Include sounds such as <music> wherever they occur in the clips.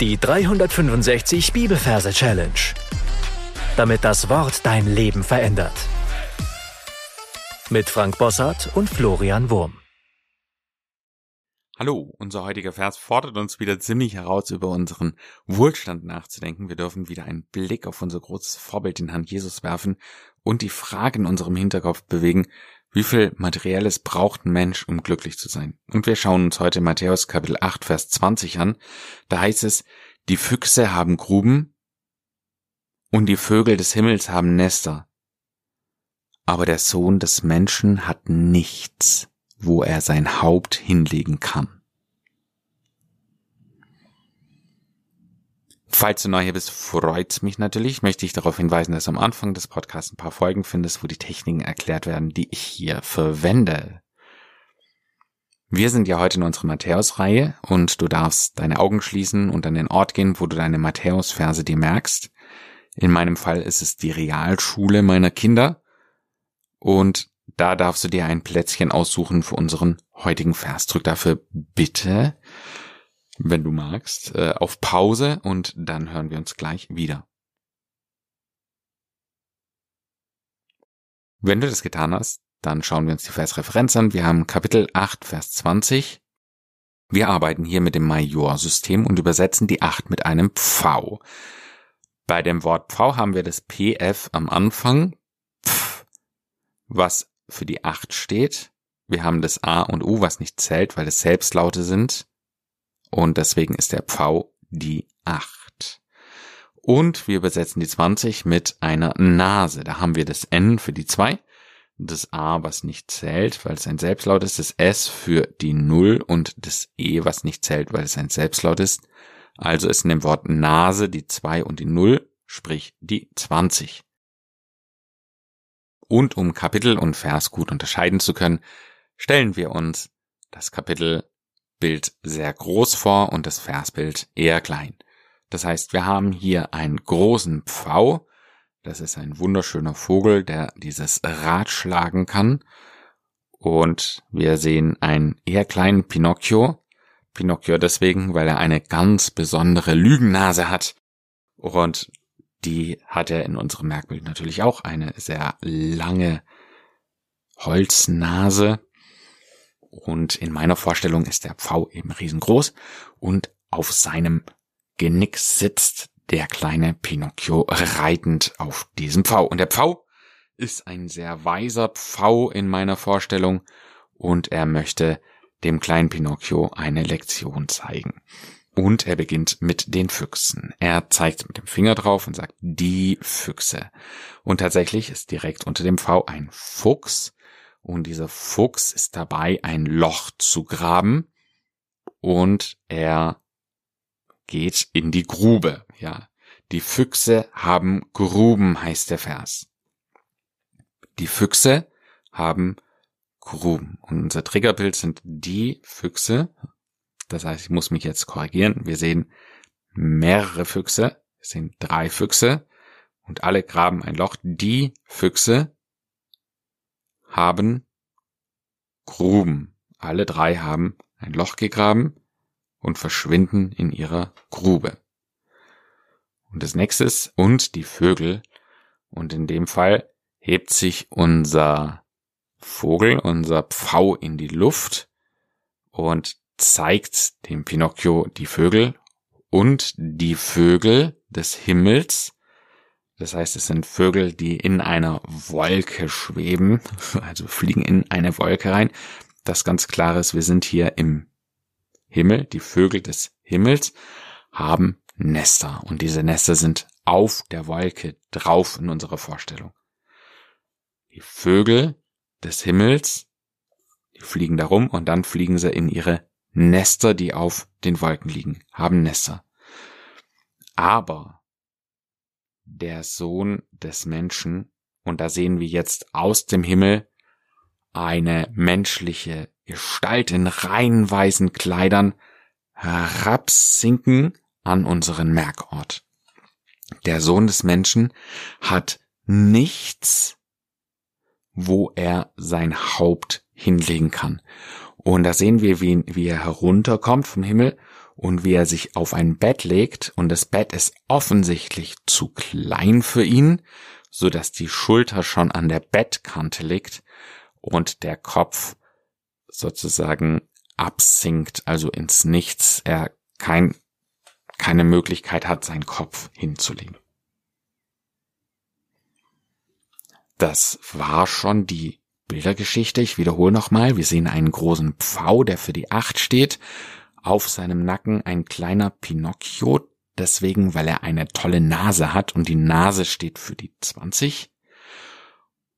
Die 365 Bibelverse Challenge. Damit das Wort dein Leben verändert. Mit Frank Bossart und Florian Wurm. Hallo, unser heutiger Vers fordert uns wieder ziemlich heraus, über unseren Wohlstand nachzudenken. Wir dürfen wieder einen Blick auf unser großes Vorbild, den Herrn Jesus, werfen und die Frage in unserem Hinterkopf bewegen, wie viel Materielles braucht ein Mensch, um glücklich zu sein? Und wir schauen uns heute Matthäus Kapitel 8, Vers 20 an. Da heißt es, die Füchse haben Gruben und die Vögel des Himmels haben Nester. Aber der Sohn des Menschen hat nichts, wo er sein Haupt hinlegen kann. Falls du neu hier bist, freut's mich natürlich. Möchte ich darauf hinweisen, dass du am Anfang des Podcasts ein paar Folgen findest, wo die Techniken erklärt werden, die ich hier verwende. Wir sind ja heute in unserer Matthäus-Reihe und du darfst deine Augen schließen und an den Ort gehen, wo du deine Matthäus-Verse dir merkst. In meinem Fall ist es die Realschule meiner Kinder und da darfst du dir ein Plätzchen aussuchen für unseren heutigen Vers. Drück dafür bitte wenn du magst, äh, auf Pause und dann hören wir uns gleich wieder. Wenn du das getan hast, dann schauen wir uns die Versreferenz an. Wir haben Kapitel 8, Vers 20. Wir arbeiten hier mit dem Major-System und übersetzen die 8 mit einem Pfau. Bei dem Wort Pfau haben wir das PF am Anfang, Pf, was für die 8 steht. Wir haben das A und U, was nicht zählt, weil es Selbstlaute sind und deswegen ist der Pfau die 8. Und wir übersetzen die 20 mit einer Nase. Da haben wir das N für die 2, das A, was nicht zählt, weil es ein Selbstlaut ist, das S für die 0 und das E, was nicht zählt, weil es ein Selbstlaut ist. Also ist in dem Wort Nase die 2 und die 0, sprich die 20. Und um Kapitel und Vers gut unterscheiden zu können, stellen wir uns das Kapitel Bild sehr groß vor und das Versbild eher klein. Das heißt, wir haben hier einen großen Pfau. Das ist ein wunderschöner Vogel, der dieses Rad schlagen kann. Und wir sehen einen eher kleinen Pinocchio. Pinocchio deswegen, weil er eine ganz besondere Lügennase hat. Und die hat er in unserem Merkbild natürlich auch eine sehr lange Holznase. Und in meiner Vorstellung ist der Pfau eben riesengroß und auf seinem Genick sitzt der kleine Pinocchio reitend auf diesem Pfau. Und der Pfau ist ein sehr weiser Pfau in meiner Vorstellung und er möchte dem kleinen Pinocchio eine Lektion zeigen. Und er beginnt mit den Füchsen. Er zeigt mit dem Finger drauf und sagt die Füchse. Und tatsächlich ist direkt unter dem Pfau ein Fuchs und dieser Fuchs ist dabei, ein Loch zu graben und er geht in die Grube. Ja, die Füchse haben Gruben, heißt der Vers. Die Füchse haben Gruben. Und unser Triggerbild sind die Füchse. Das heißt, ich muss mich jetzt korrigieren. Wir sehen mehrere Füchse. Wir sehen drei Füchse. Und alle graben ein Loch. Die Füchse haben Gruben. Alle drei haben ein Loch gegraben und verschwinden in ihrer Grube. Und das nächste ist, und die Vögel. Und in dem Fall hebt sich unser Vogel, unser Pfau in die Luft und zeigt dem Pinocchio die Vögel und die Vögel des Himmels das heißt, es sind Vögel, die in einer Wolke schweben, <laughs> also fliegen in eine Wolke rein. Das ganz klar ist, wir sind hier im Himmel. Die Vögel des Himmels haben Nester und diese Nester sind auf der Wolke drauf in unserer Vorstellung. Die Vögel des Himmels, die fliegen darum und dann fliegen sie in ihre Nester, die auf den Wolken liegen, haben Nester. Aber der Sohn des Menschen. Und da sehen wir jetzt aus dem Himmel eine menschliche Gestalt in rein weißen Kleidern herabsinken an unseren Merkort. Der Sohn des Menschen hat nichts, wo er sein Haupt hinlegen kann. Und da sehen wir, wie, wie er herunterkommt vom Himmel und wie er sich auf ein Bett legt und das Bett ist offensichtlich zu klein für ihn, so dass die Schulter schon an der Bettkante liegt und der Kopf sozusagen absinkt, also ins Nichts. Er kein, keine Möglichkeit hat, seinen Kopf hinzulegen. Das war schon die Bildergeschichte. Ich wiederhole nochmal. Wir sehen einen großen Pfau, der für die Acht steht. Auf seinem Nacken ein kleiner Pinocchio, deswegen, weil er eine tolle Nase hat und die Nase steht für die 20.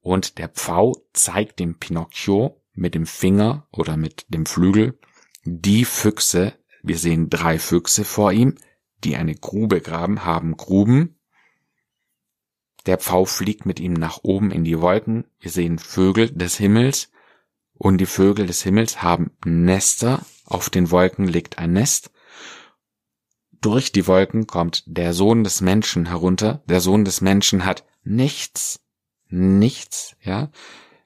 Und der Pfau zeigt dem Pinocchio mit dem Finger oder mit dem Flügel die Füchse. Wir sehen drei Füchse vor ihm, die eine Grube graben, haben Gruben. Der Pfau fliegt mit ihm nach oben in die Wolken. Wir sehen Vögel des Himmels. Und die Vögel des Himmels haben Nester. Auf den Wolken liegt ein Nest. Durch die Wolken kommt der Sohn des Menschen herunter. Der Sohn des Menschen hat nichts. Nichts, ja.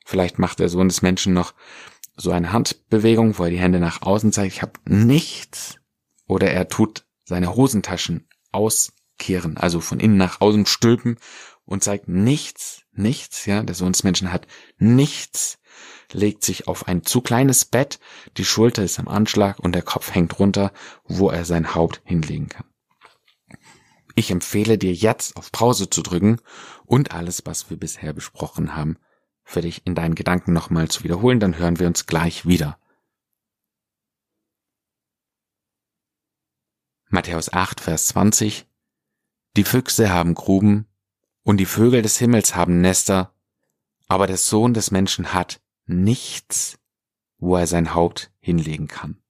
Vielleicht macht der Sohn des Menschen noch so eine Handbewegung, wo er die Hände nach außen zeigt. Ich habe nichts. Oder er tut seine Hosentaschen auskehren, also von innen nach außen stülpen und zeigt nichts, nichts, ja. Der Sohn des Menschen hat nichts, legt sich auf ein zu kleines Bett, die Schulter ist am Anschlag und der Kopf hängt runter, wo er sein Haupt hinlegen kann. Ich empfehle dir jetzt auf Pause zu drücken und alles, was wir bisher besprochen haben, für dich in deinen Gedanken nochmal zu wiederholen, dann hören wir uns gleich wieder. Matthäus 8, Vers 20 Die Füchse haben Gruben und die Vögel des Himmels haben Nester, aber der Sohn des Menschen hat nichts, wo er sein Haupt hinlegen kann.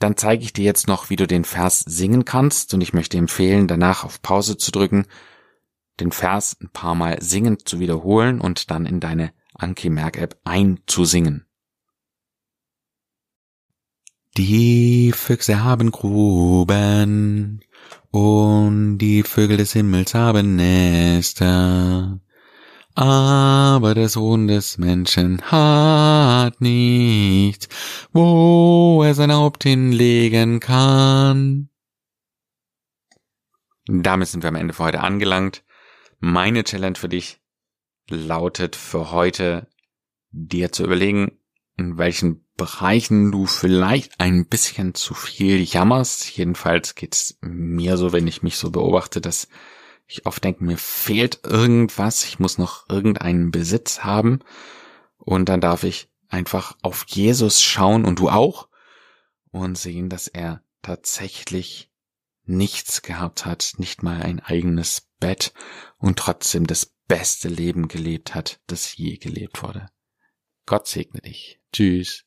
Dann zeige ich dir jetzt noch, wie du den Vers singen kannst und ich möchte empfehlen, danach auf Pause zu drücken, den Vers ein paar Mal singend zu wiederholen und dann in deine Anki Merk App einzusingen. Die Füchse haben Gruben und die Vögel des Himmels haben Nester. Aber der Sohn des Menschen hat nichts, wo er sein Haupt hinlegen kann. Damit sind wir am Ende für heute angelangt. Meine Challenge für dich lautet für heute, dir zu überlegen, in welchen Bereichen du vielleicht ein bisschen zu viel jammerst. Jedenfalls geht's mir so, wenn ich mich so beobachte, dass ich oft denke, mir fehlt irgendwas, ich muss noch irgendeinen Besitz haben. Und dann darf ich einfach auf Jesus schauen und du auch und sehen, dass er tatsächlich nichts gehabt hat, nicht mal ein eigenes Bett und trotzdem das beste Leben gelebt hat, das je gelebt wurde. Gott segne dich. Tschüss.